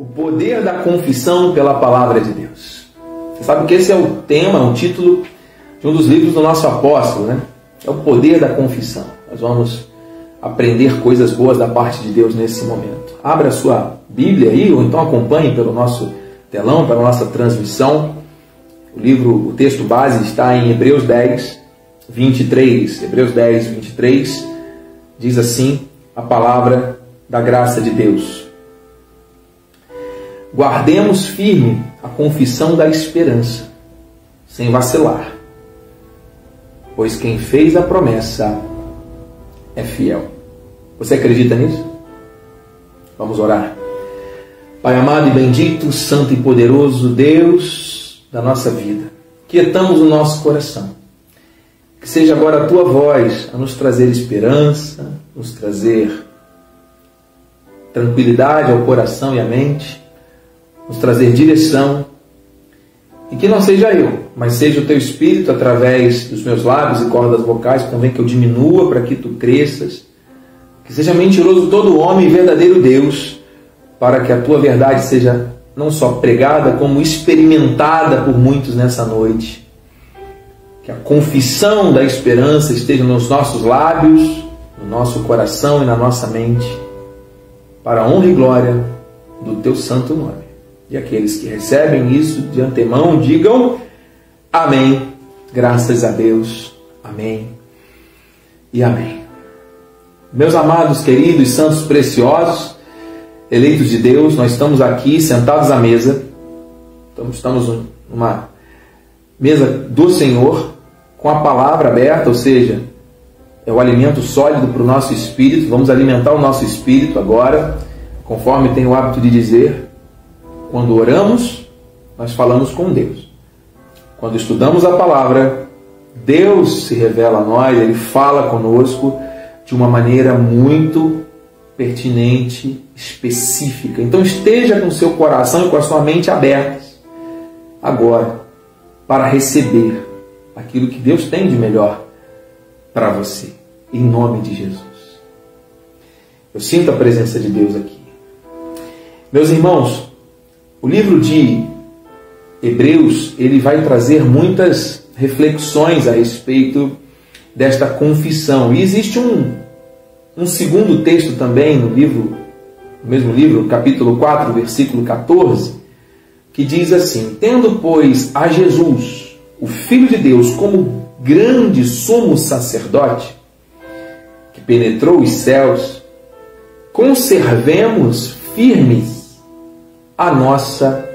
O poder da confissão pela palavra de Deus. Você sabe que esse é o tema, o título de um dos livros do nosso apóstolo, né? É o poder da confissão. Nós vamos aprender coisas boas da parte de Deus nesse momento. Abra a sua Bíblia aí, ou então acompanhe pelo nosso telão, pela nossa transmissão. O livro, o texto base está em Hebreus 10, 23. Hebreus 10, 23 diz assim a palavra da graça de Deus. Guardemos firme a confissão da esperança, sem vacilar, pois quem fez a promessa é fiel. Você acredita nisso? Vamos orar. Pai amado e bendito, santo e poderoso Deus da nossa vida, quietamos o nosso coração. Que seja agora a tua voz a nos trazer esperança, nos trazer tranquilidade ao coração e à mente, nos trazer direção. E que não seja eu, mas seja o teu espírito através dos meus lábios e cordas vocais, convém que eu diminua para que tu cresças. Que seja mentiroso todo homem e verdadeiro Deus, para que a tua verdade seja não só pregada, como experimentada por muitos nessa noite. Que a confissão da esperança esteja nos nossos lábios, no nosso coração e na nossa mente, para a honra e glória do teu santo nome. E aqueles que recebem isso de antemão, digam amém. Graças a Deus. Amém. E amém. Meus amados, queridos, santos preciosos, eleitos de Deus, nós estamos aqui sentados à mesa. Estamos numa mesa do Senhor, com a palavra aberta, ou seja, é o alimento sólido para o nosso espírito. Vamos alimentar o nosso espírito agora, conforme tem o hábito de dizer. Quando oramos, nós falamos com Deus. Quando estudamos a palavra, Deus se revela a nós, Ele fala conosco de uma maneira muito pertinente, específica. Então esteja com seu coração e com a sua mente abertos agora para receber aquilo que Deus tem de melhor para você, em nome de Jesus. Eu sinto a presença de Deus aqui. Meus irmãos, o livro de Hebreus, ele vai trazer muitas reflexões a respeito desta confissão. E existe um, um segundo texto também no livro, no mesmo livro, capítulo 4, versículo 14, que diz assim: Tendo, pois, a Jesus, o Filho de Deus, como grande sumo sacerdote, que penetrou os céus, conservemos firmes a nossa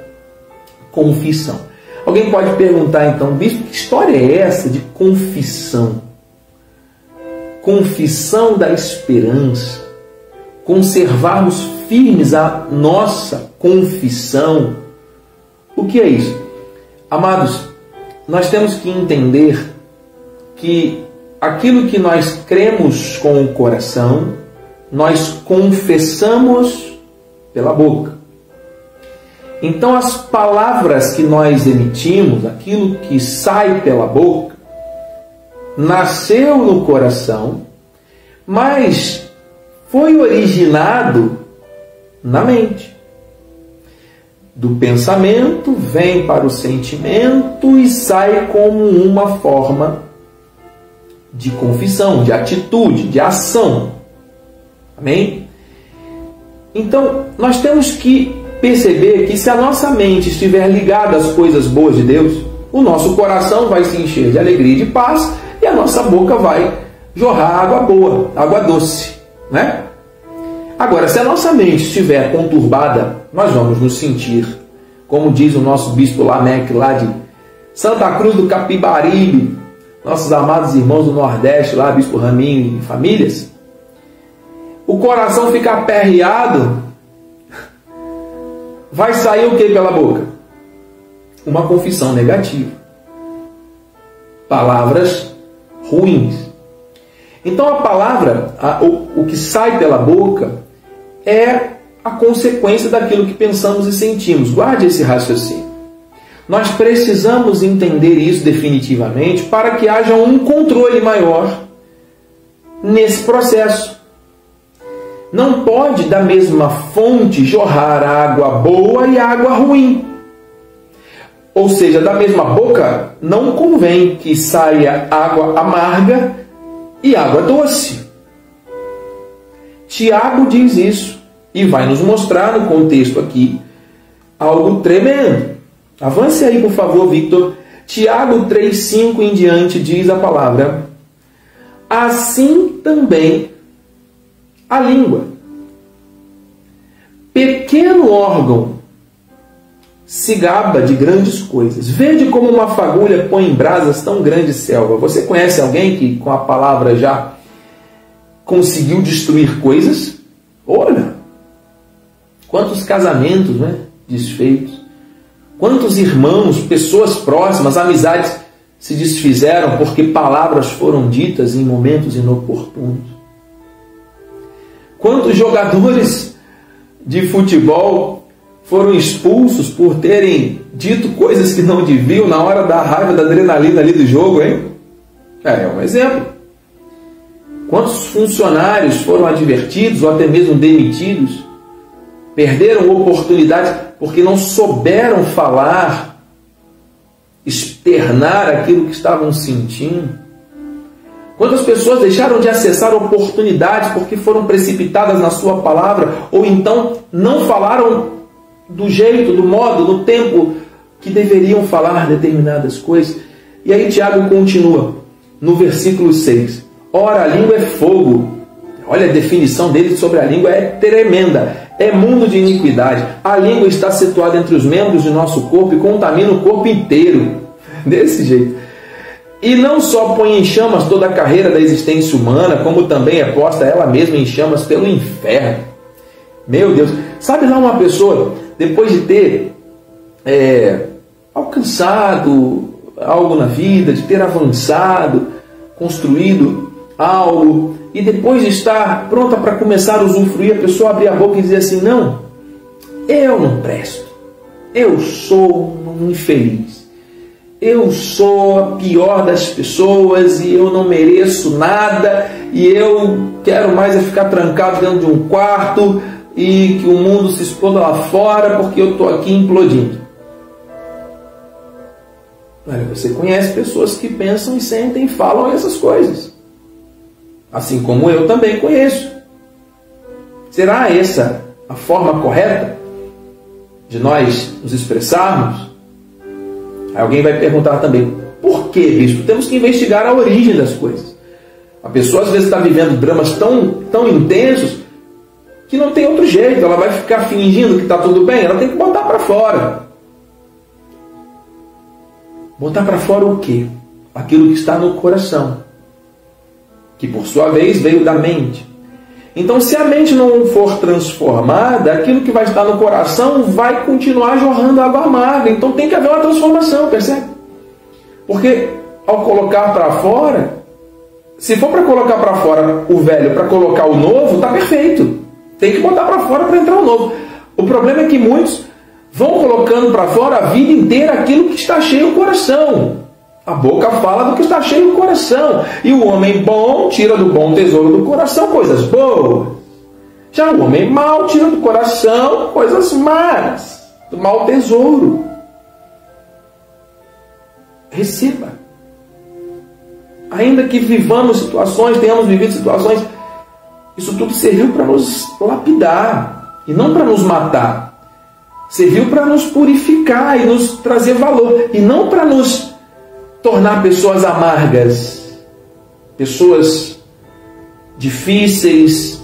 confissão. Alguém pode perguntar então, bispo, que história é essa de confissão? Confissão da esperança, conservarmos firmes a nossa confissão. O que é isso? Amados, nós temos que entender que aquilo que nós cremos com o coração, nós confessamos pela boca. Então, as palavras que nós emitimos, aquilo que sai pela boca, nasceu no coração, mas foi originado na mente. Do pensamento vem para o sentimento e sai como uma forma de confissão, de atitude, de ação. Amém? Então, nós temos que perceber que se a nossa mente estiver ligada às coisas boas de Deus, o nosso coração vai se encher de alegria e de paz e a nossa boca vai jorrar água boa, água doce, né? Agora, se a nossa mente estiver conturbada, nós vamos nos sentir, como diz o nosso bispo Lameque lá de Santa Cruz do Capibaribe, nossos amados irmãos do Nordeste, lá, bispo Raminho e famílias, o coração fica aperreado vai sair o que pela boca? Uma confissão negativa. Palavras ruins. Então a palavra, a, o, o que sai pela boca, é a consequência daquilo que pensamos e sentimos. Guarde esse raciocínio. Nós precisamos entender isso definitivamente para que haja um controle maior nesse processo. Não pode da mesma fonte jorrar água boa e água ruim. Ou seja, da mesma boca não convém que saia água amarga e água doce. Tiago diz isso e vai nos mostrar no contexto aqui algo tremendo. Avance aí, por favor, Victor. Tiago 3,5 em diante diz a palavra: Assim também a língua, pequeno órgão, se gaba de grandes coisas. Vede como uma fagulha põe em brasas tão grande selva. Você conhece alguém que com a palavra já conseguiu destruir coisas? Olha, quantos casamentos né, desfeitos, quantos irmãos, pessoas próximas, amizades se desfizeram porque palavras foram ditas em momentos inoportunos. Quantos jogadores de futebol foram expulsos por terem dito coisas que não deviam na hora da raiva, da adrenalina ali do jogo, hein? É, é um exemplo. Quantos funcionários foram advertidos ou até mesmo demitidos? Perderam oportunidades porque não souberam falar, externar aquilo que estavam sentindo. Quantas pessoas deixaram de acessar oportunidades porque foram precipitadas na sua palavra ou então não falaram do jeito, do modo, do tempo que deveriam falar determinadas coisas? E aí Tiago continua no versículo 6. Ora, a língua é fogo. Olha a definição dele sobre a língua é tremenda. É mundo de iniquidade. A língua está situada entre os membros de nosso corpo e contamina o corpo inteiro. Desse jeito. E não só põe em chamas toda a carreira da existência humana, como também é posta ela mesma em chamas pelo inferno. Meu Deus, sabe lá uma pessoa, depois de ter é, alcançado algo na vida, de ter avançado, construído algo e depois de estar pronta para começar a usufruir, a pessoa abrir a boca e dizer assim: Não, eu não presto, eu sou um infeliz, eu sou a pior das pessoas e eu não mereço nada e eu quero mais é ficar trancado dentro de um quarto e que o mundo se exploda lá fora porque eu estou aqui implodindo. Olha, você conhece pessoas que pensam e sentem e falam essas coisas assim como eu também conheço. Será essa a forma correta de nós nos expressarmos? Alguém vai perguntar também, por que, bispo? Temos que investigar a origem das coisas. A pessoa às vezes está vivendo dramas tão, tão intensos que não tem outro jeito, ela vai ficar fingindo que está tudo bem, ela tem que botar para fora. Botar para fora o quê? Aquilo que está no coração que por sua vez veio da mente. Então, se a mente não for transformada, aquilo que vai estar no coração vai continuar jorrando água amarga. Então, tem que haver uma transformação, percebe? Porque ao colocar para fora, se for para colocar para fora o velho para colocar o novo, está perfeito. Tem que botar para fora para entrar o novo. O problema é que muitos vão colocando para fora a vida inteira aquilo que está cheio o coração. A boca fala do que está cheio o coração. E o homem bom tira do bom tesouro do coração coisas boas. Já o homem mau tira do coração coisas más, do mau tesouro. Receba. Ainda que vivamos situações, tenhamos vivido situações, isso tudo serviu para nos lapidar e não para nos matar. Serviu para nos purificar e nos trazer valor e não para nos tornar pessoas amargas, pessoas difíceis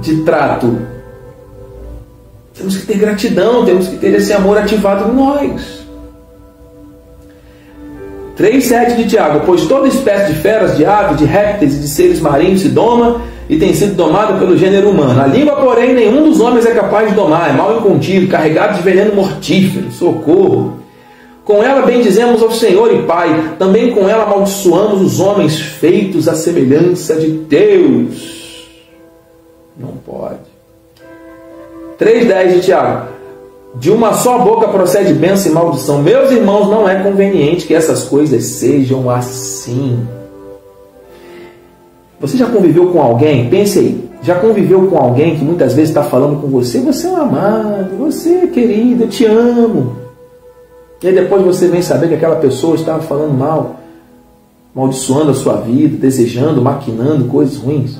de trato. Temos que ter gratidão, temos que ter esse amor ativado em nós. 3,7 de Tiago, pois toda espécie de feras, de aves, de répteis e de seres marinhos se doma e tem sido domada pelo gênero humano. A língua, porém, nenhum dos homens é capaz de domar, é mal incontido, carregado de veneno mortífero. Socorro! Com ela bendizemos ao Senhor e Pai, também com ela amaldiçoamos os homens feitos à semelhança de Deus. Não pode. 3,10 de Tiago. De uma só boca procede bênção e maldição. Meus irmãos, não é conveniente que essas coisas sejam assim. Você já conviveu com alguém? Pense aí. Já conviveu com alguém que muitas vezes está falando com você, você é um amado, você é querido, eu te amo. E aí depois você vem saber que aquela pessoa estava falando mal, maldiçoando a sua vida, desejando, maquinando coisas ruins.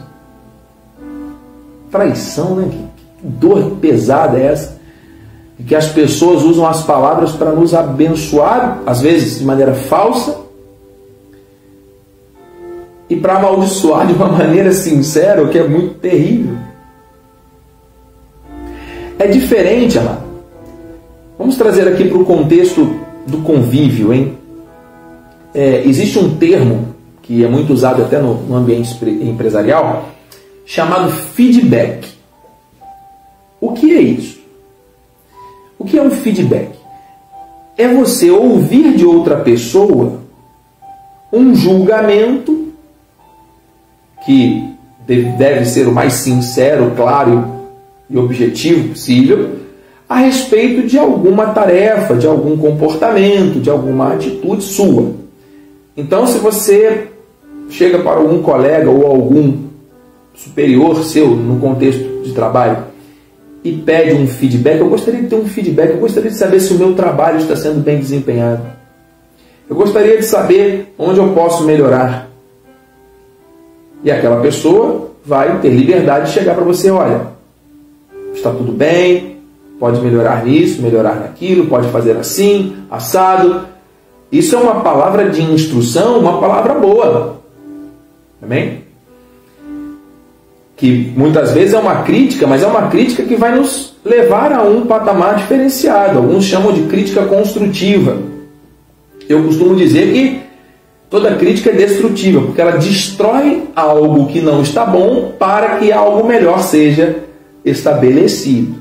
Traição, né? Que dor pesada é essa? E que as pessoas usam as palavras para nos abençoar, às vezes de maneira falsa, e para amaldiçoar de uma maneira sincera, o que é muito terrível. É diferente, amado. Vamos trazer aqui para o contexto do convívio, hein? É, existe um termo que é muito usado até no, no ambiente empresarial, chamado feedback. O que é isso? O que é um feedback? É você ouvir de outra pessoa um julgamento que deve ser o mais sincero, claro e objetivo possível a respeito de alguma tarefa, de algum comportamento, de alguma atitude sua. Então, se você chega para algum colega ou algum superior seu no contexto de trabalho e pede um feedback, eu gostaria de ter um feedback, eu gostaria de saber se o meu trabalho está sendo bem desempenhado. Eu gostaria de saber onde eu posso melhorar. E aquela pessoa vai ter liberdade de chegar para você, olha, está tudo bem, pode melhorar nisso, melhorar naquilo, pode fazer assim, assado. Isso é uma palavra de instrução, uma palavra boa. Amém? Que muitas vezes é uma crítica, mas é uma crítica que vai nos levar a um patamar diferenciado. Alguns chamam de crítica construtiva. Eu costumo dizer que Toda crítica é destrutiva, porque ela destrói algo que não está bom para que algo melhor seja estabelecido.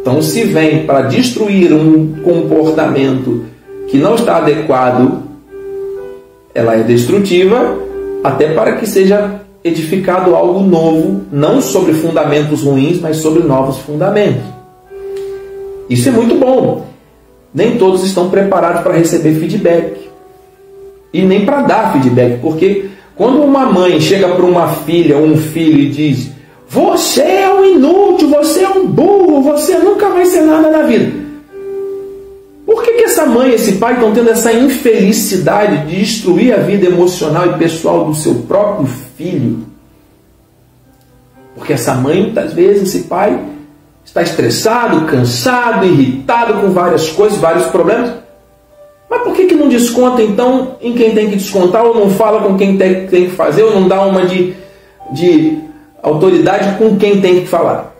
Então, se vem para destruir um comportamento que não está adequado, ela é destrutiva, até para que seja edificado algo novo, não sobre fundamentos ruins, mas sobre novos fundamentos. Isso é muito bom. Nem todos estão preparados para receber feedback e nem para dar feedback, porque quando uma mãe chega para uma filha ou um filho e diz: Você é um inútil, você é um burro, você nunca vai ser nada na vida. Por que, que essa mãe esse pai estão tendo essa infelicidade de destruir a vida emocional e pessoal do seu próprio filho? Porque essa mãe, muitas vezes, esse pai, está estressado, cansado, irritado com várias coisas, vários problemas mas por que, que não desconta então em quem tem que descontar, ou não fala com quem tem, tem que fazer, ou não dá uma de, de autoridade com quem tem que falar?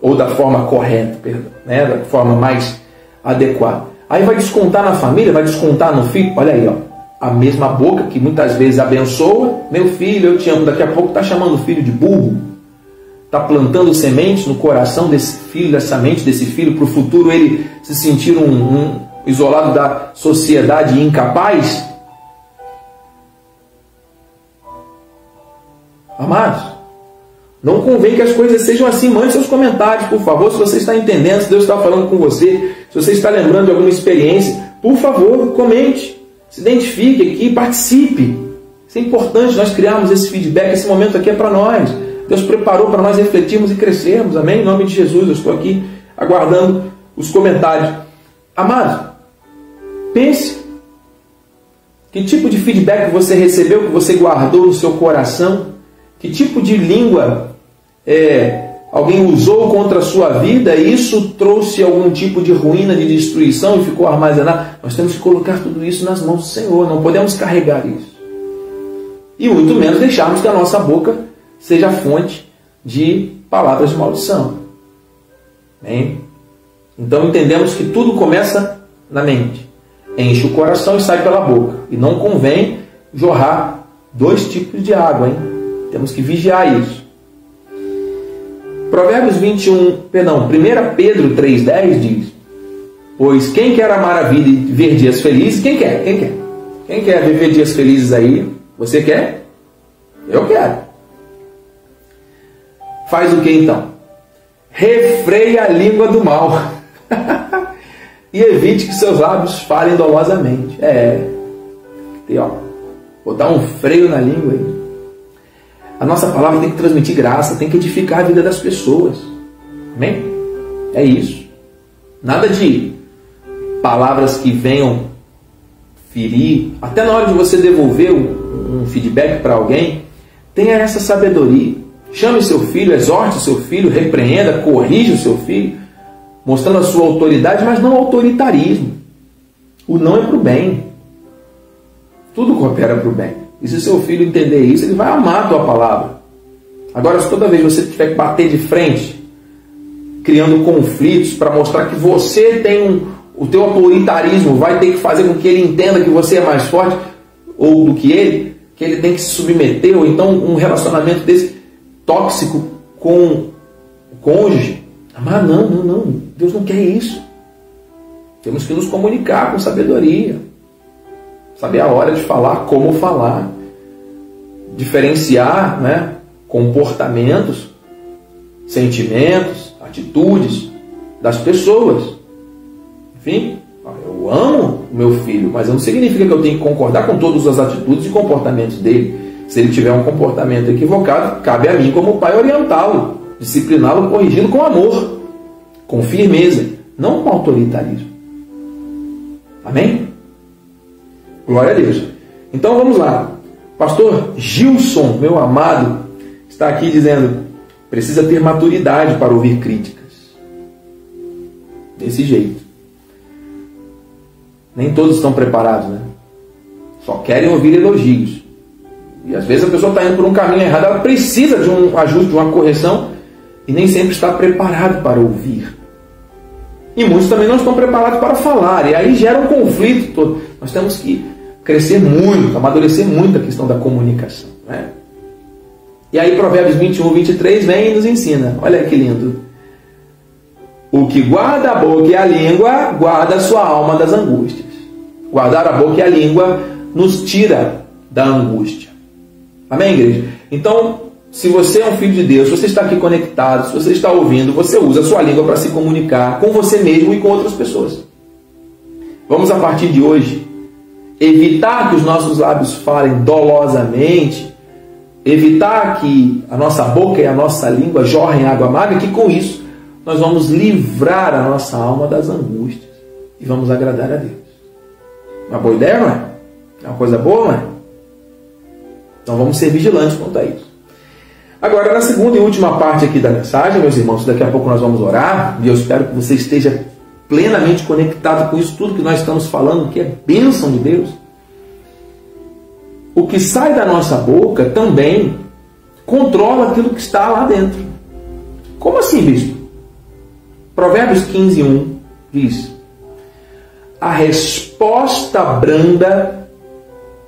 Ou da forma correta, perdão, né? da forma mais adequada. Aí vai descontar na família, vai descontar no filho. Olha aí, ó, a mesma boca que muitas vezes abençoa, meu filho, eu te amo, daqui a pouco está chamando o filho de burro, está plantando sementes no coração desse filho, dessa mente desse filho, para o futuro ele se sentir um, um isolado da sociedade e incapaz? Amados, não convém que as coisas sejam assim. Mande seus comentários, por favor, se você está entendendo, se Deus está falando com você, se você está lembrando de alguma experiência, por favor, comente, se identifique aqui, participe. Isso é importante nós criarmos esse feedback, esse momento aqui é para nós. Deus preparou para nós refletirmos e crescermos, amém? Em nome de Jesus, eu estou aqui aguardando os comentários. Amados, Pense. Que tipo de feedback você recebeu, que você guardou no seu coração? Que tipo de língua é, alguém usou contra a sua vida e isso trouxe algum tipo de ruína, de destruição e ficou armazenado? Nós temos que colocar tudo isso nas mãos do Senhor, não podemos carregar isso. E muito menos deixarmos que a nossa boca seja fonte de palavras de maldição. Bem? Então entendemos que tudo começa na mente enche o coração e sai pela boca. E não convém jorrar dois tipos de água, hein? Temos que vigiar isso. Provérbios 21, perdão, 1 Pedro 3,10 diz: Pois quem quer amar a vida e ver dias felizes, quem quer? Quem quer? Quem quer viver dias felizes aí? Você quer? Eu quero. Faz o que então? Refreia a língua do mal. e evite que seus lábios falem dolosamente. É, tem, ó, botar um freio na língua aí. A nossa palavra tem que transmitir graça, tem que edificar a vida das pessoas. Amém? É isso. Nada de palavras que venham ferir. Até na hora de você devolver um, feedback para alguém, tenha essa sabedoria. Chame seu filho, exorte seu filho, repreenda, corrija o seu filho, mostrando a sua autoridade, mas não autoritarismo. O não é para o bem. Tudo coopera para o bem. E se seu filho entender isso, ele vai amar a tua palavra. Agora, se toda vez você tiver que bater de frente, criando conflitos para mostrar que você tem um, o teu autoritarismo vai ter que fazer com que ele entenda que você é mais forte ou do que ele, que ele tem que se submeter, ou então um relacionamento desse tóxico com o cônjuge. Mas não, não, não. Deus não quer isso. Temos que nos comunicar com sabedoria. Saber a hora de falar, como falar. Diferenciar né, comportamentos, sentimentos, atitudes das pessoas. Enfim, eu amo o meu filho, mas não significa que eu tenho que concordar com todas as atitudes e comportamentos dele. Se ele tiver um comportamento equivocado, cabe a mim, como pai, orientá-lo, discipliná-lo, corrigindo com amor, com firmeza, não com autoritarismo. Amém? Glória a Deus. Então vamos lá. Pastor Gilson, meu amado, está aqui dizendo: precisa ter maturidade para ouvir críticas. Desse jeito. Nem todos estão preparados, né? Só querem ouvir elogios. E às vezes a pessoa está indo por um caminho errado, ela precisa de um ajuste, de uma correção, e nem sempre está preparado para ouvir. E muitos também não estão preparados para falar, e aí gera um conflito todo. Nós temos que crescer muito, amadurecer muito a questão da comunicação. Né? E aí Provérbios 21, 23 vem e nos ensina. Olha que lindo. O que guarda a boca e a língua, guarda a sua alma das angústias. Guardar a boca e a língua nos tira da angústia. Amém, igreja? Então, se você é um filho de Deus, se você está aqui conectado, se você está ouvindo, você usa a sua língua para se comunicar com você mesmo e com outras pessoas. Vamos, a partir de hoje, evitar que os nossos lábios falem dolosamente, evitar que a nossa boca e a nossa língua jorrem água amarga, que com isso nós vamos livrar a nossa alma das angústias e vamos agradar a Deus. Uma boa ideia, não é? É uma coisa boa, não é? Então vamos ser vigilantes quanto a isso. Agora, na segunda e última parte aqui da mensagem, meus irmãos, daqui a pouco nós vamos orar, e eu espero que você esteja plenamente conectado com isso tudo que nós estamos falando, que é bênção de Deus. O que sai da nossa boca também controla aquilo que está lá dentro. Como assim, bispo? Provérbios 15, 1 diz: A resposta branda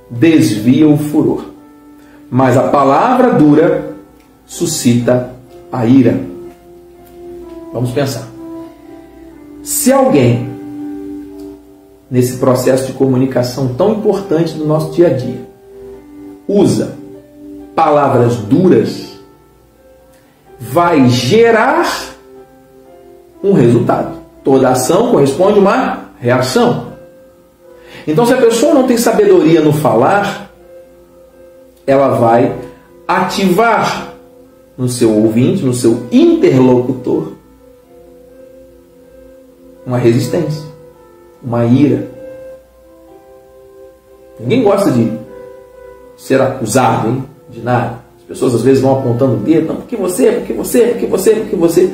desvia o furor, mas a palavra dura suscita a ira. Vamos pensar. Se alguém, nesse processo de comunicação tão importante do nosso dia a dia, usa palavras duras, vai gerar um resultado. Toda ação corresponde a uma reação. Então, se a pessoa não tem sabedoria no falar, ela vai ativar no seu ouvinte, no seu interlocutor, uma resistência, uma ira. Ninguém gosta de ser acusado hein? de nada. As pessoas às vezes vão apontando o dedo, não, porque você, porque você, porque você, porque você.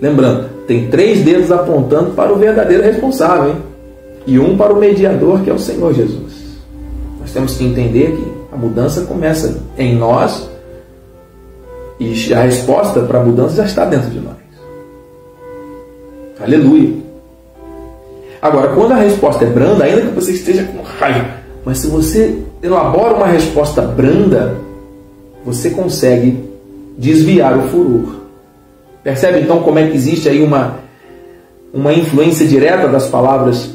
Lembrando, tem três dedos apontando para o verdadeiro responsável, hein? e um para o mediador, que é o Senhor Jesus. Nós temos que entender que a mudança começa em nós e a resposta para a mudança já está dentro de nós. Aleluia. Agora, quando a resposta é branda, ainda que você esteja com raiva, mas se você elabora uma resposta branda, você consegue desviar o furor. Percebe então como é que existe aí uma, uma influência direta das palavras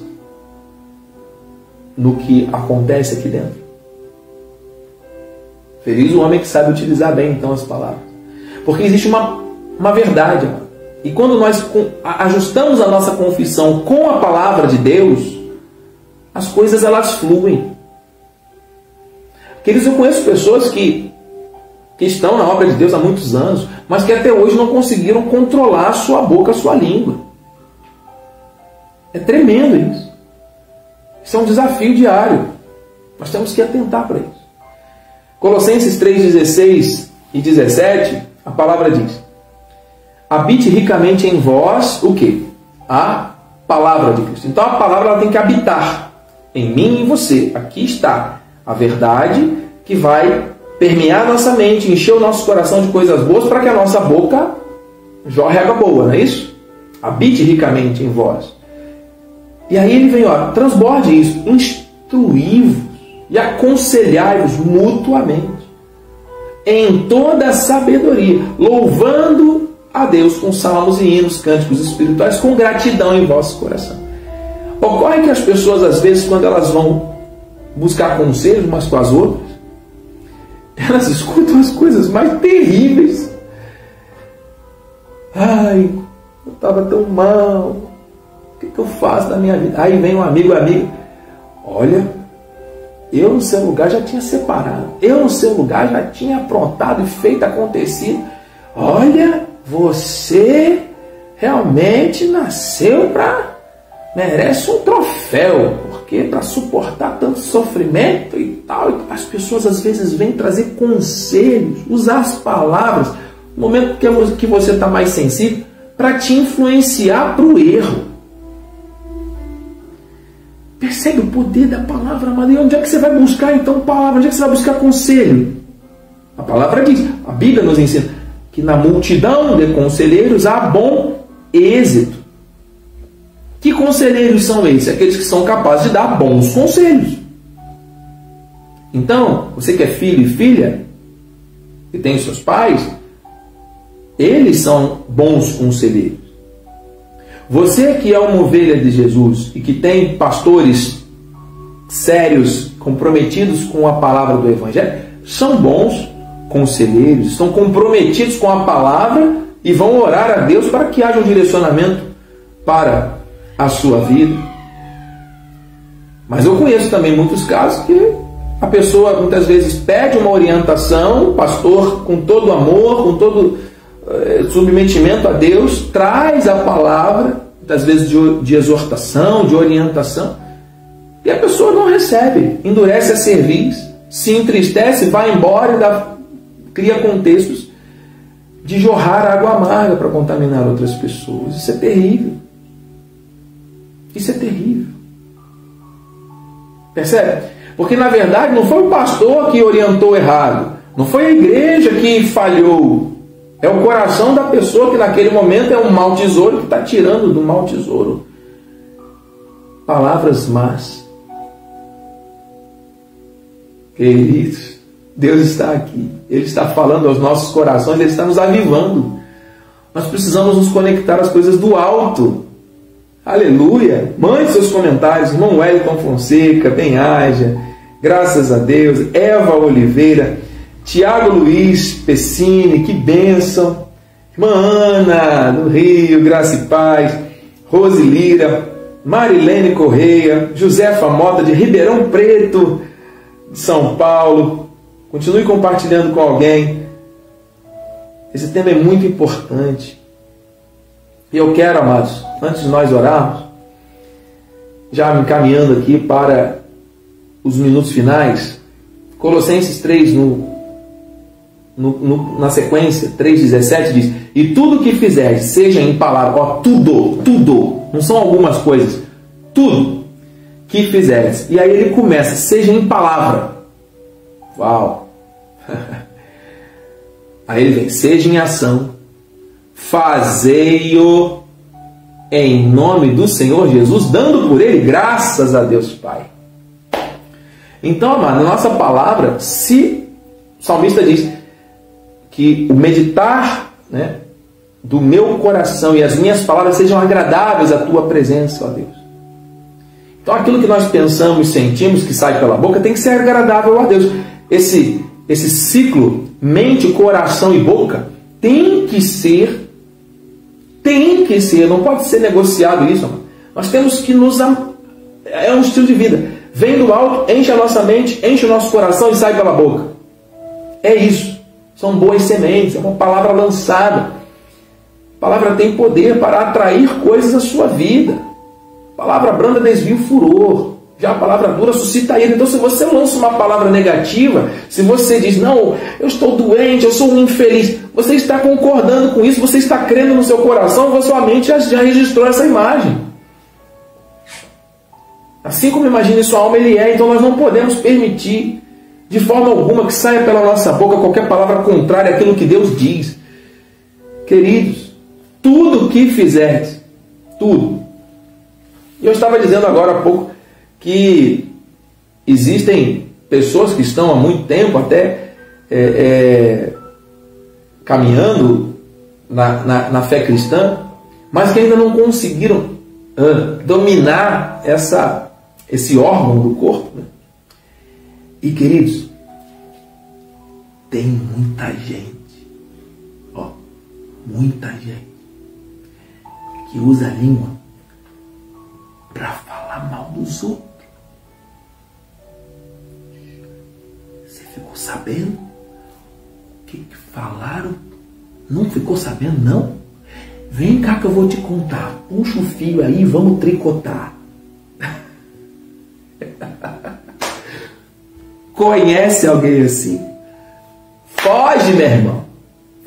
no que acontece aqui dentro? Feliz o homem que sabe utilizar bem então as palavras. Porque existe uma, uma verdade. E quando nós ajustamos a nossa confissão com a palavra de Deus, as coisas elas fluem. Queridos, eu conheço pessoas que que estão na obra de Deus há muitos anos, mas que até hoje não conseguiram controlar a sua boca, a sua língua. É tremendo isso. Isso é um desafio diário. Nós temos que atentar para isso. Colossenses 3,16 e 17, a palavra diz: Habite ricamente em vós o que? A palavra de Cristo. Então a palavra ela tem que habitar em mim e em você. Aqui está a verdade que vai permear nossa mente, encher o nosso coração de coisas boas para que a nossa boca jorre água boa, não é isso? Habite ricamente em vós. E aí ele vem, ó, transborde isso, instruí-vos e aconselhai-vos mutuamente em toda sabedoria, louvando a Deus com salmos e hinos, cânticos espirituais, com gratidão em vosso coração. Ocorre que as pessoas, às vezes, quando elas vão buscar conselhos umas com as outras, elas escutam as coisas mais terríveis. Ai, eu estava tão mal. O que, que, eu faço na minha vida? Aí vem um amigo, amigo. Olha, eu no seu lugar já tinha separado. Eu no seu lugar já tinha aprontado e feito acontecido. Olha, você realmente nasceu para merece um troféu, porque para suportar tanto sofrimento e tal, as pessoas às vezes vêm trazer conselhos, usar as palavras, no momento que você está mais sensível, para te influenciar para o erro. Percebe o poder da palavra, amado? Onde é que você vai buscar então palavra? Onde é que você vai buscar conselho? A palavra diz, a Bíblia nos ensina que na multidão de conselheiros há bom êxito. Que conselheiros são esses? Aqueles que são capazes de dar bons conselhos. Então, você que é filho e filha, que tem seus pais, eles são bons conselheiros. Você que é uma ovelha de Jesus e que tem pastores sérios, comprometidos com a palavra do Evangelho, são bons conselheiros, estão comprometidos com a palavra e vão orar a Deus para que haja um direcionamento para a sua vida. Mas eu conheço também muitos casos que a pessoa muitas vezes pede uma orientação, o pastor, com todo amor, com todo eh, submetimento a Deus, traz a palavra, muitas vezes de, de exortação, de orientação, e a pessoa não recebe, endurece a serviço, se entristece, vai embora e dá, cria contextos de jorrar água amarga para contaminar outras pessoas. Isso é terrível. Isso é terrível. Percebe? Porque na verdade não foi o pastor que orientou errado, não foi a igreja que falhou. É o coração da pessoa que naquele momento é um mau tesouro que está tirando do mau tesouro palavras más. Queridos, Deus está aqui. Ele está falando aos nossos corações, Ele está nos avivando. Nós precisamos nos conectar às coisas do alto. Aleluia! Mande seus comentários, irmão Wellington Fonseca, bem haja, graças a Deus, Eva Oliveira, Tiago Luiz Pessini, que bênção, irmã Ana, do Rio, graça e paz, Rose Lira, Marilene Correia, Josefa Mota de Ribeirão Preto, de São Paulo. Continue compartilhando com alguém. Esse tema é muito importante. E eu quero, amados, antes de nós orarmos, já me encaminhando aqui para os minutos finais, Colossenses 3, no, no, no, na sequência, 3,17 diz: E tudo que fizeres, seja em palavra, ó, tudo, tudo, não são algumas coisas, tudo que fizeres. E aí ele começa, seja em palavra. Uau! aí ele vem, seja em ação, fazei-o em nome do Senhor Jesus, dando por ele graças a Deus Pai. Então, amado, na nossa palavra, se o salmista diz que o meditar né, do meu coração e as minhas palavras sejam agradáveis à tua presença, ó Deus. Então, aquilo que nós pensamos sentimos que sai pela boca tem que ser agradável a Deus. Esse, esse ciclo mente, coração e boca tem que ser tem que ser, não pode ser negociado isso. Nós temos que nos. É um estilo de vida. Vem do alto, enche a nossa mente, enche o nosso coração e sai pela boca. É isso. São boas sementes, é uma palavra lançada. A palavra tem poder para atrair coisas à sua vida. A palavra branda desvia o furor. Já a palavra dura suscita ira. Então, se você lança uma palavra negativa, se você diz, não, eu estou doente, eu sou um infeliz, você está concordando com isso, você está crendo no seu coração, sua mente já, já registrou essa imagem. Assim como imagina sua alma, ele é. Então, nós não podemos permitir, de forma alguma, que saia pela nossa boca qualquer palavra contrária àquilo que Deus diz. Queridos, tudo que fizerdes, tudo. Eu estava dizendo agora há pouco que existem pessoas que estão há muito tempo até é, é, caminhando na, na, na, fé cristã, mas que ainda não conseguiram uh, dominar essa, esse órgão do corpo. Né? E queridos, tem muita gente, ó, muita gente que usa a língua para falar mal dos outros. Ficou sabendo? O que, que falaram? Não ficou sabendo, não? Vem cá que eu vou te contar. Puxa o fio aí, vamos tricotar. Conhece alguém assim? Foge, meu irmão.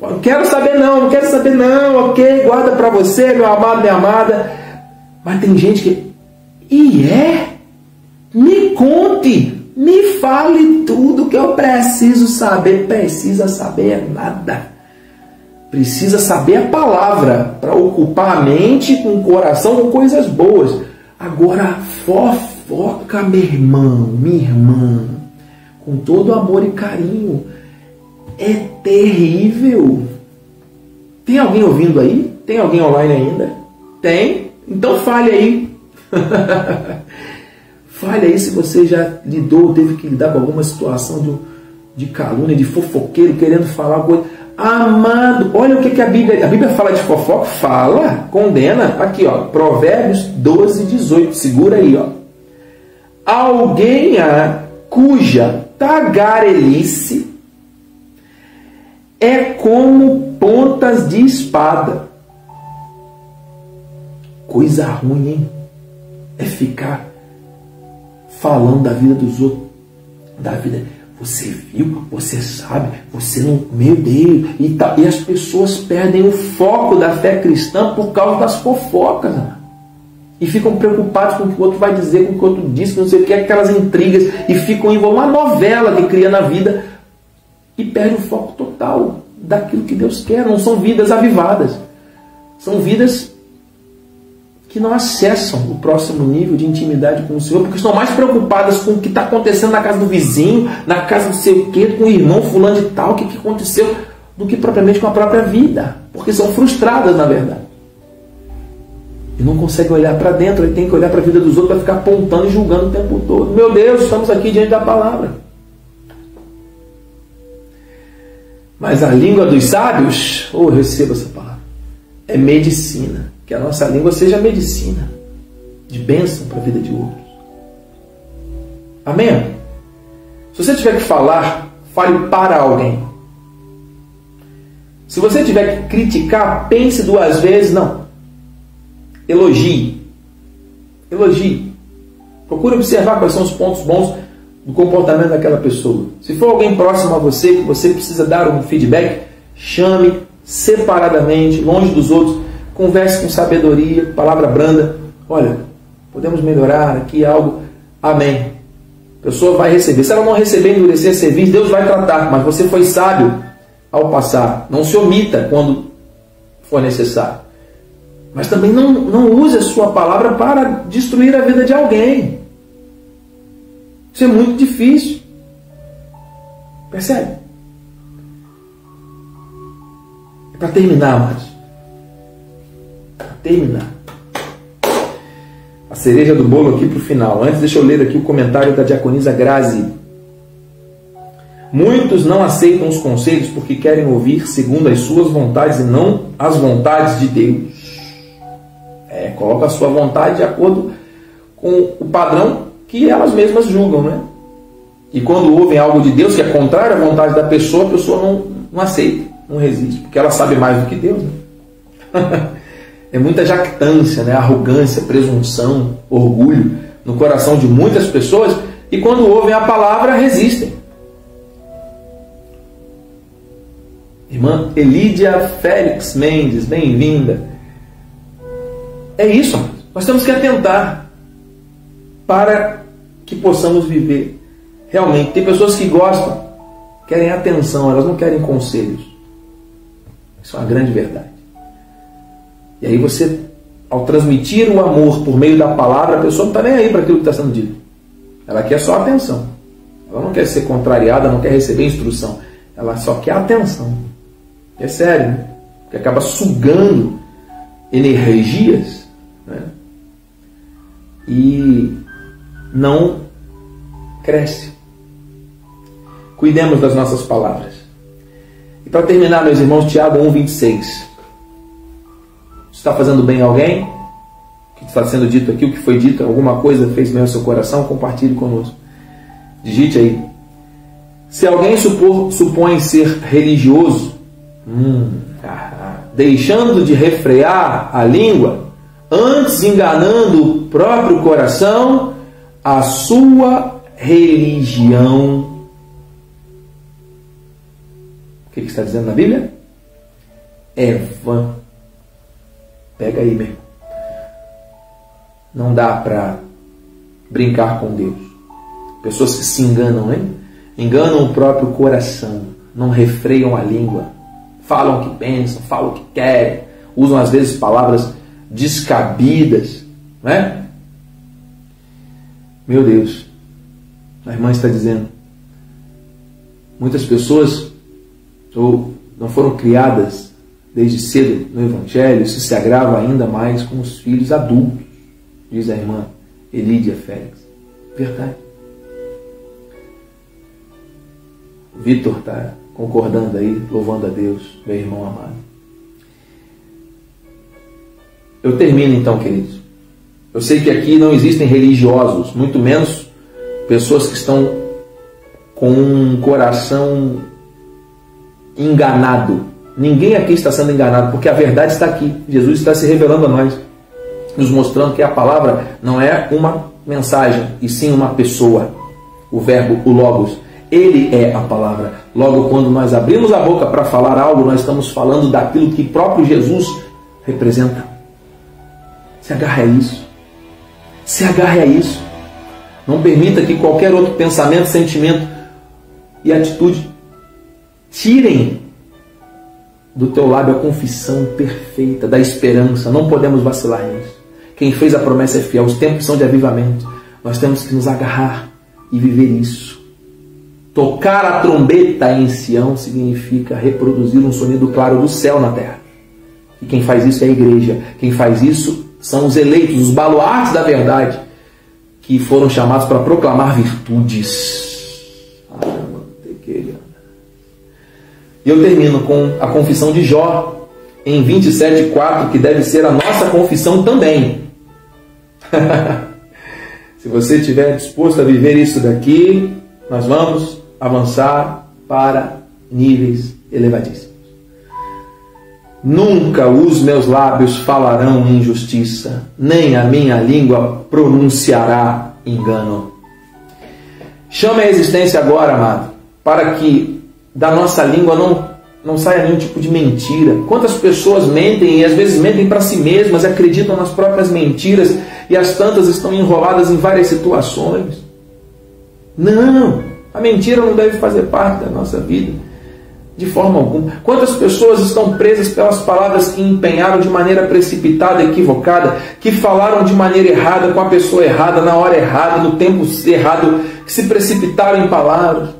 Não quero saber não, não quero saber não, ok? Guarda para você, meu amado, minha amada. Mas tem gente que. E é? Me conte. Me fale tudo que eu preciso saber. Precisa saber nada. Precisa saber a palavra para ocupar a mente com o coração com coisas boas. Agora, fofoca, meu irmão, minha irmã, com todo amor e carinho, é terrível. Tem alguém ouvindo aí? Tem alguém online ainda? Tem? Então fale aí. Fale aí se você já lidou, teve que lidar com alguma situação de, de calúnia, de fofoqueiro, querendo falar coisa. Amado, olha o que, que a Bíblia. A Bíblia fala de fofoca? Fala, condena. Aqui, ó, Provérbios 12, 18. Segura aí, ó. Alguém a cuja tagarelice é como pontas de espada. Coisa ruim, hein? É ficar falando da vida dos outros, da vida. Você viu, você sabe, você não. Meu Deus! E, tá, e as pessoas perdem o foco da fé cristã por causa das fofocas. Né? E ficam preocupados com o que o outro vai dizer, com o que o outro diz, com não sei o que, aquelas intrigas, e ficam envolvidos. Uma novela que cria na vida e perde o foco total daquilo que Deus quer. Não são vidas avivadas. São vidas que não acessam o próximo nível de intimidade com o Senhor, porque estão mais preocupadas com o que está acontecendo na casa do vizinho, na casa do sei o quê, com o irmão fulano de tal, o que, que aconteceu, do que propriamente com a própria vida, porque são frustradas na verdade. E não conseguem olhar para dentro, e tem que olhar para a vida dos outros para ficar apontando e julgando o tempo todo. Meu Deus, estamos aqui diante da palavra. Mas a língua dos sábios, ou oh, receba essa palavra, é medicina que a nossa língua seja medicina, de bênção para a vida de outros. Amém? Se você tiver que falar, fale para alguém. Se você tiver que criticar, pense duas vezes, não. Elogie. Elogie. Procure observar quais são os pontos bons do comportamento daquela pessoa. Se for alguém próximo a você, que você precisa dar um feedback, chame separadamente, longe dos outros converse com sabedoria, palavra branda. Olha, podemos melhorar aqui algo. Amém. A pessoa vai receber. Se ela não receber, endurecer serviço, Deus vai tratar. Mas você foi sábio ao passar. Não se omita quando for necessário. Mas também não, não use a sua palavra para destruir a vida de alguém. Isso é muito difícil. Percebe? É para terminar, amados terminar. A cereja do bolo aqui para o final. Antes, deixa eu ler aqui o comentário da diaconisa Grazi. Muitos não aceitam os conselhos porque querem ouvir segundo as suas vontades e não as vontades de Deus. É, coloca a sua vontade de acordo com o padrão que elas mesmas julgam, né? E quando ouvem algo de Deus que é contrário à vontade da pessoa, a pessoa não, não aceita, não resiste, porque ela sabe mais do que Deus. Né? é muita jactância, né? arrogância, presunção, orgulho no coração de muitas pessoas e quando ouvem a palavra resistem. Irmã Elídia Félix Mendes, bem-vinda. É isso, nós temos que atentar para que possamos viver realmente. Tem pessoas que gostam, querem atenção, elas não querem conselhos. Isso é uma grande verdade. E aí você, ao transmitir o amor por meio da palavra, a pessoa não está nem aí para aquilo que está sendo dito. Ela quer só atenção. Ela não quer ser contrariada, não quer receber instrução. Ela só quer atenção. É sério, né? Que acaba sugando energias né? e não cresce. Cuidemos das nossas palavras. E para terminar, meus irmãos, Tiago 1,26 está fazendo bem a alguém, o que está sendo dito aqui, o que foi dito, alguma coisa fez bem ao seu coração, compartilhe conosco. Digite aí. Se alguém supor, supõe ser religioso, hum, deixando de refrear a língua, antes enganando o próprio coração, a sua religião. O que está dizendo na Bíblia? É vã. Pega aí, meu. Não dá para brincar com Deus. Pessoas que se enganam, hein? Enganam o próprio coração, não refreiam a língua, falam o que pensam, falam o que querem, usam às vezes palavras descabidas, né? Meu Deus, a irmã está dizendo, muitas pessoas ou não foram criadas desde cedo no Evangelho, isso se agrava ainda mais com os filhos adultos, diz a irmã Elídia Félix. Verdade. Vitor está concordando aí, louvando a Deus, meu irmão amado. Eu termino então, queridos. Eu sei que aqui não existem religiosos, muito menos pessoas que estão com um coração enganado Ninguém aqui está sendo enganado, porque a verdade está aqui. Jesus está se revelando a nós, nos mostrando que a palavra não é uma mensagem, e sim uma pessoa. O verbo, o Logos, ele é a palavra. Logo, quando nós abrimos a boca para falar algo, nós estamos falando daquilo que próprio Jesus representa. Se agarre a isso. Se agarre a isso. Não permita que qualquer outro pensamento, sentimento e atitude tirem do teu lábio a confissão perfeita da esperança. Não podemos vacilar nisso. Quem fez a promessa é fiel. Os tempos são de avivamento. Nós temos que nos agarrar e viver isso. Tocar a trombeta em Sião significa reproduzir um sonido claro do céu na terra. E quem faz isso é a igreja. Quem faz isso são os eleitos, os baluartes da verdade, que foram chamados para proclamar virtudes. Eu termino com a confissão de Jó, em 27,4, que deve ser a nossa confissão também. Se você estiver disposto a viver isso daqui, nós vamos avançar para níveis elevadíssimos. Nunca os meus lábios falarão injustiça, nem a minha língua pronunciará engano. Chame a existência agora, amado, para que da nossa língua não, não saia nenhum tipo de mentira. Quantas pessoas mentem e às vezes mentem para si mesmas, acreditam nas próprias mentiras e as tantas estão enroladas em várias situações. Não, a mentira não deve fazer parte da nossa vida. De forma alguma. Quantas pessoas estão presas pelas palavras que empenharam de maneira precipitada, equivocada, que falaram de maneira errada, com a pessoa errada, na hora errada, no tempo errado, que se precipitaram em palavras.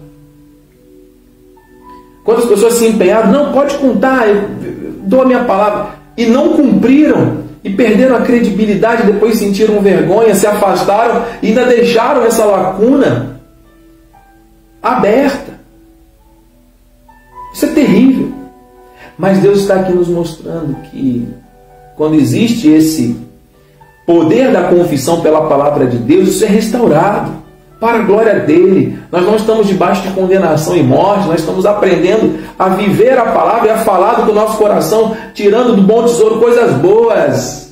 Quantas pessoas se empenharam, não, pode contar, eu dou a minha palavra, e não cumpriram, e perderam a credibilidade, depois sentiram vergonha, se afastaram e ainda deixaram essa lacuna aberta. Isso é terrível. Mas Deus está aqui nos mostrando que quando existe esse poder da confissão pela palavra de Deus, isso é restaurado. Para a glória dele. Nós não estamos debaixo de condenação e morte, nós estamos aprendendo a viver a palavra e a falar do nosso coração, tirando do bom tesouro coisas boas.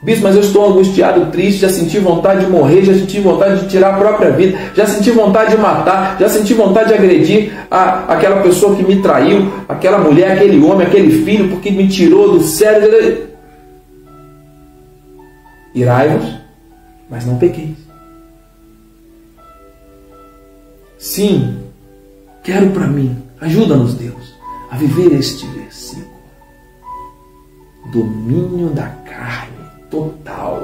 Bispo, mas eu estou angustiado, triste, já senti vontade de morrer, já senti vontade de tirar a própria vida, já senti vontade de matar, já senti vontade de agredir a, aquela pessoa que me traiu, aquela mulher, aquele homem, aquele filho, porque me tirou do sério. Irai-vos, mas não pequeis. Sim, quero para mim. Ajuda-nos, Deus, a viver este versículo. Domínio da carne total.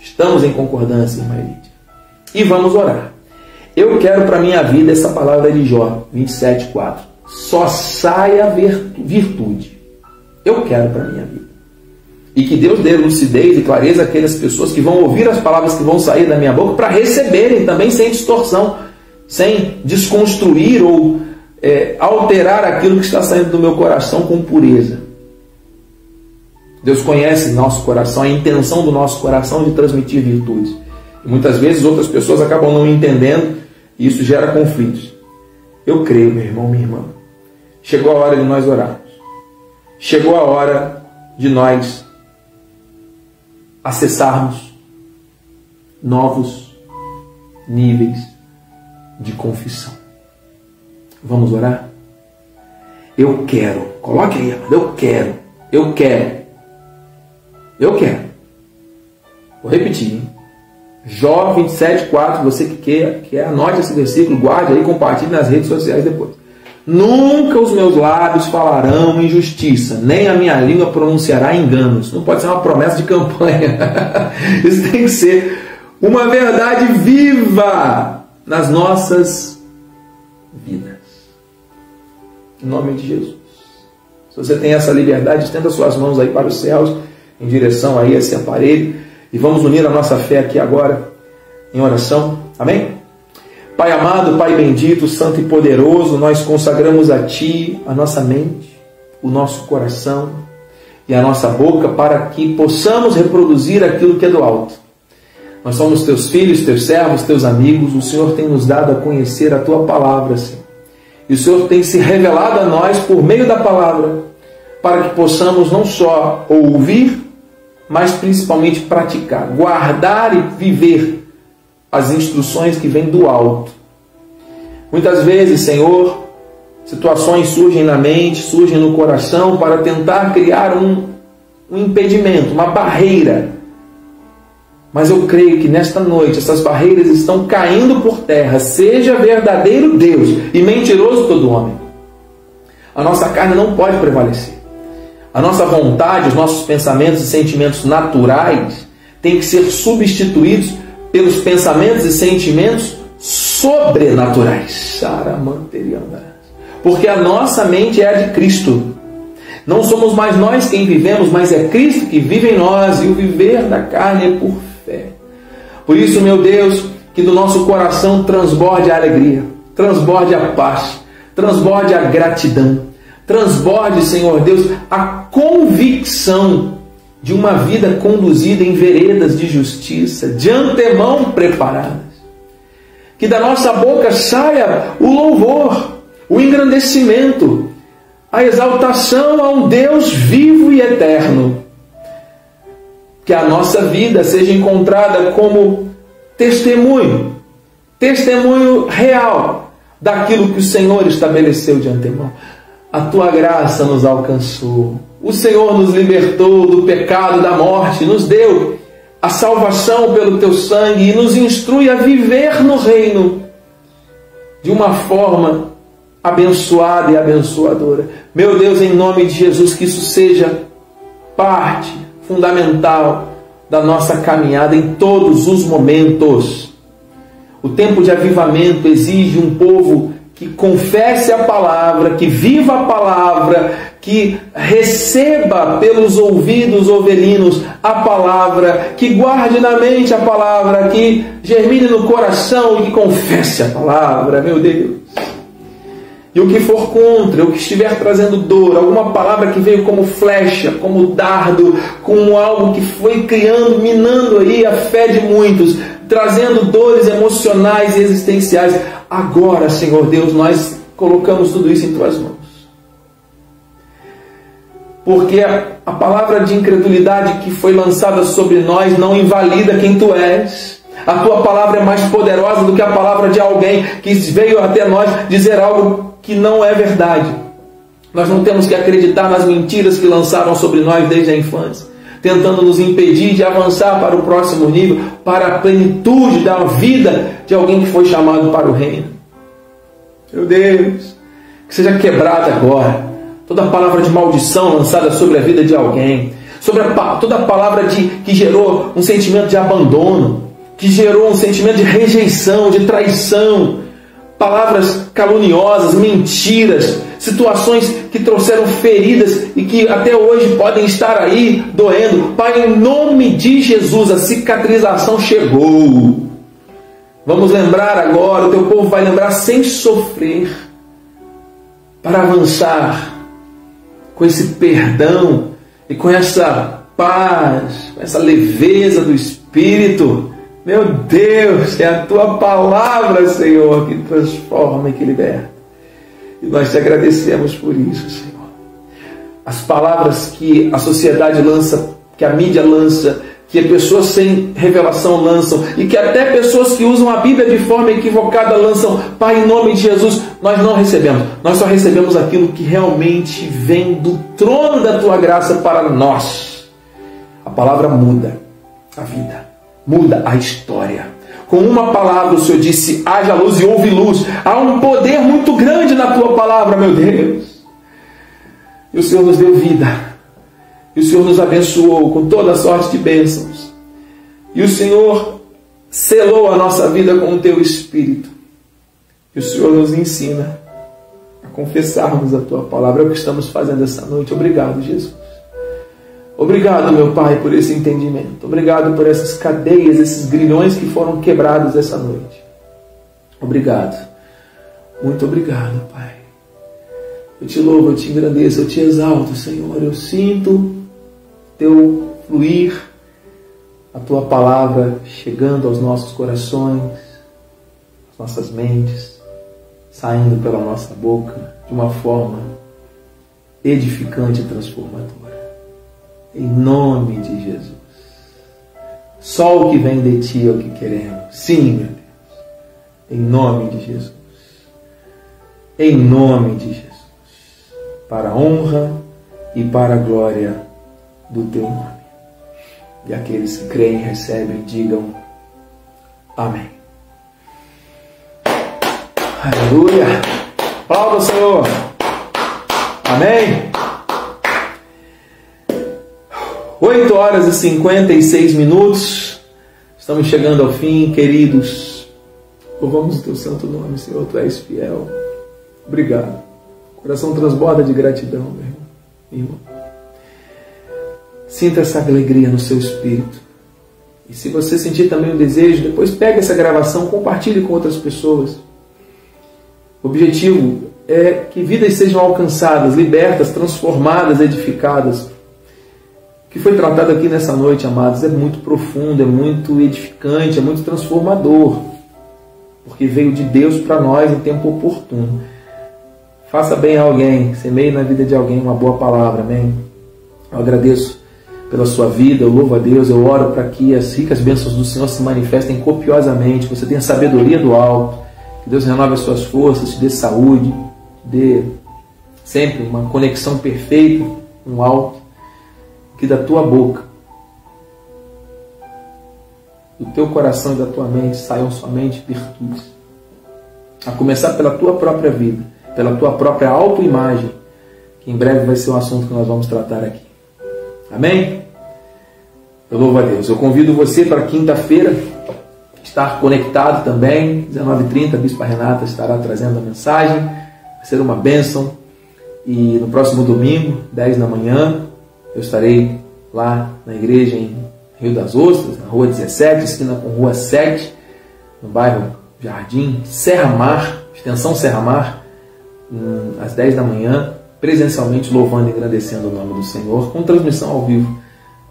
Estamos em concordância, irmã Elídia. E vamos orar. Eu quero para minha vida essa palavra de Jó 27:4. Só saia virtude. Eu quero para minha vida. E que Deus dê lucidez e clareza àquelas pessoas que vão ouvir as palavras que vão sair da minha boca para receberem também sem distorção sem desconstruir ou é, alterar aquilo que está saindo do meu coração com pureza. Deus conhece nosso coração, a intenção do nosso coração de transmitir virtudes. E muitas vezes outras pessoas acabam não entendendo e isso gera conflitos. Eu creio, meu irmão, minha irmã. Chegou a hora de nós orarmos. Chegou a hora de nós acessarmos novos níveis de confissão. Vamos orar? Eu quero. Coloque aí, eu quero. Eu quero. Eu quero. Vou repetir. Hein? Jó 27, 4. Você que quer, que anote esse versículo, guarde aí, compartilhe nas redes sociais depois. Nunca os meus lábios falarão injustiça, nem a minha língua pronunciará enganos. Não pode ser uma promessa de campanha. Isso tem que ser uma verdade viva nas nossas vidas. Em nome de Jesus. Se você tem essa liberdade, estenda suas mãos aí para os céus, em direção aí a esse aparelho, e vamos unir a nossa fé aqui agora em oração. Amém? Pai amado, Pai bendito, santo e poderoso, nós consagramos a Ti a nossa mente, o nosso coração e a nossa boca para que possamos reproduzir aquilo que é do alto nós somos teus filhos, teus servos, teus amigos. O Senhor tem nos dado a conhecer a tua palavra, Senhor. E o Senhor tem se revelado a nós por meio da palavra, para que possamos não só ouvir, mas principalmente praticar, guardar e viver as instruções que vêm do alto. Muitas vezes, Senhor, situações surgem na mente, surgem no coração para tentar criar um, um impedimento, uma barreira mas eu creio que nesta noite essas barreiras estão caindo por terra. Seja verdadeiro Deus e mentiroso todo homem. A nossa carne não pode prevalecer. A nossa vontade, os nossos pensamentos e sentimentos naturais têm que ser substituídos pelos pensamentos e sentimentos sobrenaturais. Porque a nossa mente é a de Cristo. Não somos mais nós quem vivemos, mas é Cristo que vive em nós, e o viver da carne é por. Por isso, meu Deus, que do nosso coração transborde a alegria, transborde a paz, transborde a gratidão, transborde, Senhor Deus, a convicção de uma vida conduzida em veredas de justiça, de antemão preparadas. Que da nossa boca saia o louvor, o engrandecimento, a exaltação a um Deus vivo e eterno que a nossa vida seja encontrada como testemunho, testemunho real daquilo que o Senhor estabeleceu de antemão. A tua graça nos alcançou. O Senhor nos libertou do pecado, da morte, nos deu a salvação pelo teu sangue e nos instrui a viver no reino de uma forma abençoada e abençoadora. Meu Deus, em nome de Jesus, que isso seja parte fundamental da nossa caminhada em todos os momentos. O tempo de avivamento exige um povo que confesse a palavra, que viva a palavra, que receba pelos ouvidos ovelinos a palavra, que guarde na mente a palavra, que germine no coração e que confesse a palavra, meu Deus. E o que for contra, o que estiver trazendo dor, alguma palavra que veio como flecha, como dardo, como algo que foi criando, minando aí a fé de muitos, trazendo dores emocionais e existenciais. Agora, Senhor Deus, nós colocamos tudo isso em tuas mãos. Porque a, palavra de incredulidade que foi lançada sobre nós não invalida quem tu és. A tua palavra é mais poderosa do que a palavra de alguém que veio até nós dizer algo que não é verdade. Nós não temos que acreditar nas mentiras que lançaram sobre nós desde a infância, tentando nos impedir de avançar para o próximo nível, para a plenitude da vida de alguém que foi chamado para o reino. Meu Deus, que seja quebrada agora toda palavra de maldição lançada sobre a vida de alguém, sobre a, toda palavra de, que gerou um sentimento de abandono, que gerou um sentimento de rejeição, de traição, palavras caluniosas, mentiras, situações que trouxeram feridas e que até hoje podem estar aí doendo. Pai, em nome de Jesus, a cicatrização chegou. Vamos lembrar agora, o teu povo vai lembrar sem sofrer, para avançar com esse perdão e com essa paz, com essa leveza do Espírito meu Deus, é a tua palavra, Senhor, que transforma e que liberta. E nós te agradecemos por isso, Senhor. As palavras que a sociedade lança, que a mídia lança, que pessoas sem revelação lançam e que até pessoas que usam a Bíblia de forma equivocada lançam, Pai, em nome de Jesus, nós não recebemos. Nós só recebemos aquilo que realmente vem do trono da tua graça para nós. A palavra muda a vida muda a história. Com uma palavra o Senhor disse: haja luz e houve luz. Há um poder muito grande na tua palavra, meu Deus. E o Senhor nos deu vida. E o Senhor nos abençoou com toda sorte de bênçãos. E o Senhor selou a nossa vida com o teu Espírito. E o Senhor nos ensina a confessarmos a tua palavra. É o que estamos fazendo essa noite. Obrigado, Jesus. Obrigado, meu Pai, por esse entendimento. Obrigado por essas cadeias, esses grilhões que foram quebrados essa noite. Obrigado. Muito obrigado, Pai. Eu te louvo, eu te engrandeço, eu te exalto, Senhor. Eu sinto teu fluir, a tua palavra chegando aos nossos corações, às nossas mentes, saindo pela nossa boca de uma forma edificante e transformadora. Em nome de Jesus. Só o que vem de ti é o que queremos. Sim, meu Deus. Em nome de Jesus. Em nome de Jesus. Para a honra e para a glória do teu nome. E aqueles que creem recebem, digam Amém. Aleluia. Aplauda Senhor. Amém. 8 horas e 56 minutos. Estamos chegando ao fim, queridos. Louvamos o teu santo nome, Senhor, tu és fiel. Obrigado. O coração transborda de gratidão, meu irmão. Sinta essa alegria no seu espírito. E se você sentir também o desejo, depois pegue essa gravação, compartilhe com outras pessoas. O objetivo é que vidas sejam alcançadas, libertas, transformadas, edificadas que foi tratado aqui nessa noite, amados, é muito profundo, é muito edificante, é muito transformador, porque veio de Deus para nós em tempo oportuno. Faça bem a alguém, semeie na vida de alguém uma boa palavra, amém? Eu agradeço pela sua vida, eu louvo a Deus, eu oro para que as ricas bênçãos do Senhor se manifestem copiosamente, você tenha sabedoria do alto, que Deus renove as suas forças, te dê saúde, te dê sempre uma conexão perfeita com o alto da tua boca, do teu coração e da tua mente saiam somente virtudes. A começar pela tua própria vida, pela tua própria autoimagem, que em breve vai ser um assunto que nós vamos tratar aqui. Amém? Eu louvo a Deus. Eu convido você para quinta-feira estar conectado também. 19h30, a Bispa Renata estará trazendo a mensagem. Vai ser uma bênção. E no próximo domingo, 10 da manhã, eu estarei lá na igreja em Rio das Ostras, na rua 17, esquina com rua 7, no bairro Jardim Serra Mar, extensão Serra Mar, hum, às 10 da manhã, presencialmente louvando e agradecendo o nome do Senhor, com transmissão ao vivo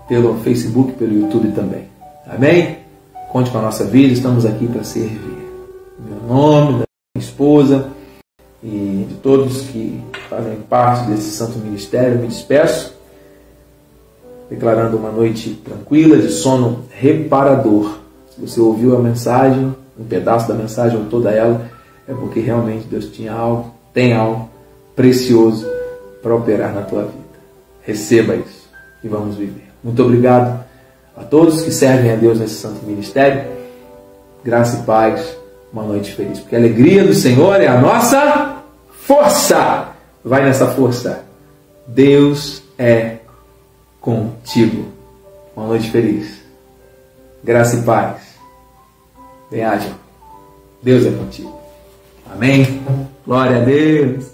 pelo Facebook, pelo YouTube também. Amém? conte com a nossa vida, estamos aqui para servir. Em meu nome, da minha esposa e de todos que fazem parte desse santo ministério, me despeço, declarando uma noite tranquila, de sono reparador. Se você ouviu a mensagem, um pedaço da mensagem ou toda ela, é porque realmente Deus tinha algo, tem algo precioso para operar na tua vida. Receba isso e vamos viver. Muito obrigado a todos que servem a Deus nesse santo ministério. Graça e paz. Uma noite feliz. Porque a alegria do Senhor é a nossa força. Vai nessa força. Deus é contigo. Uma noite feliz. Graça e paz. Bem ágil. Deus é contigo. Amém. Glória a Deus.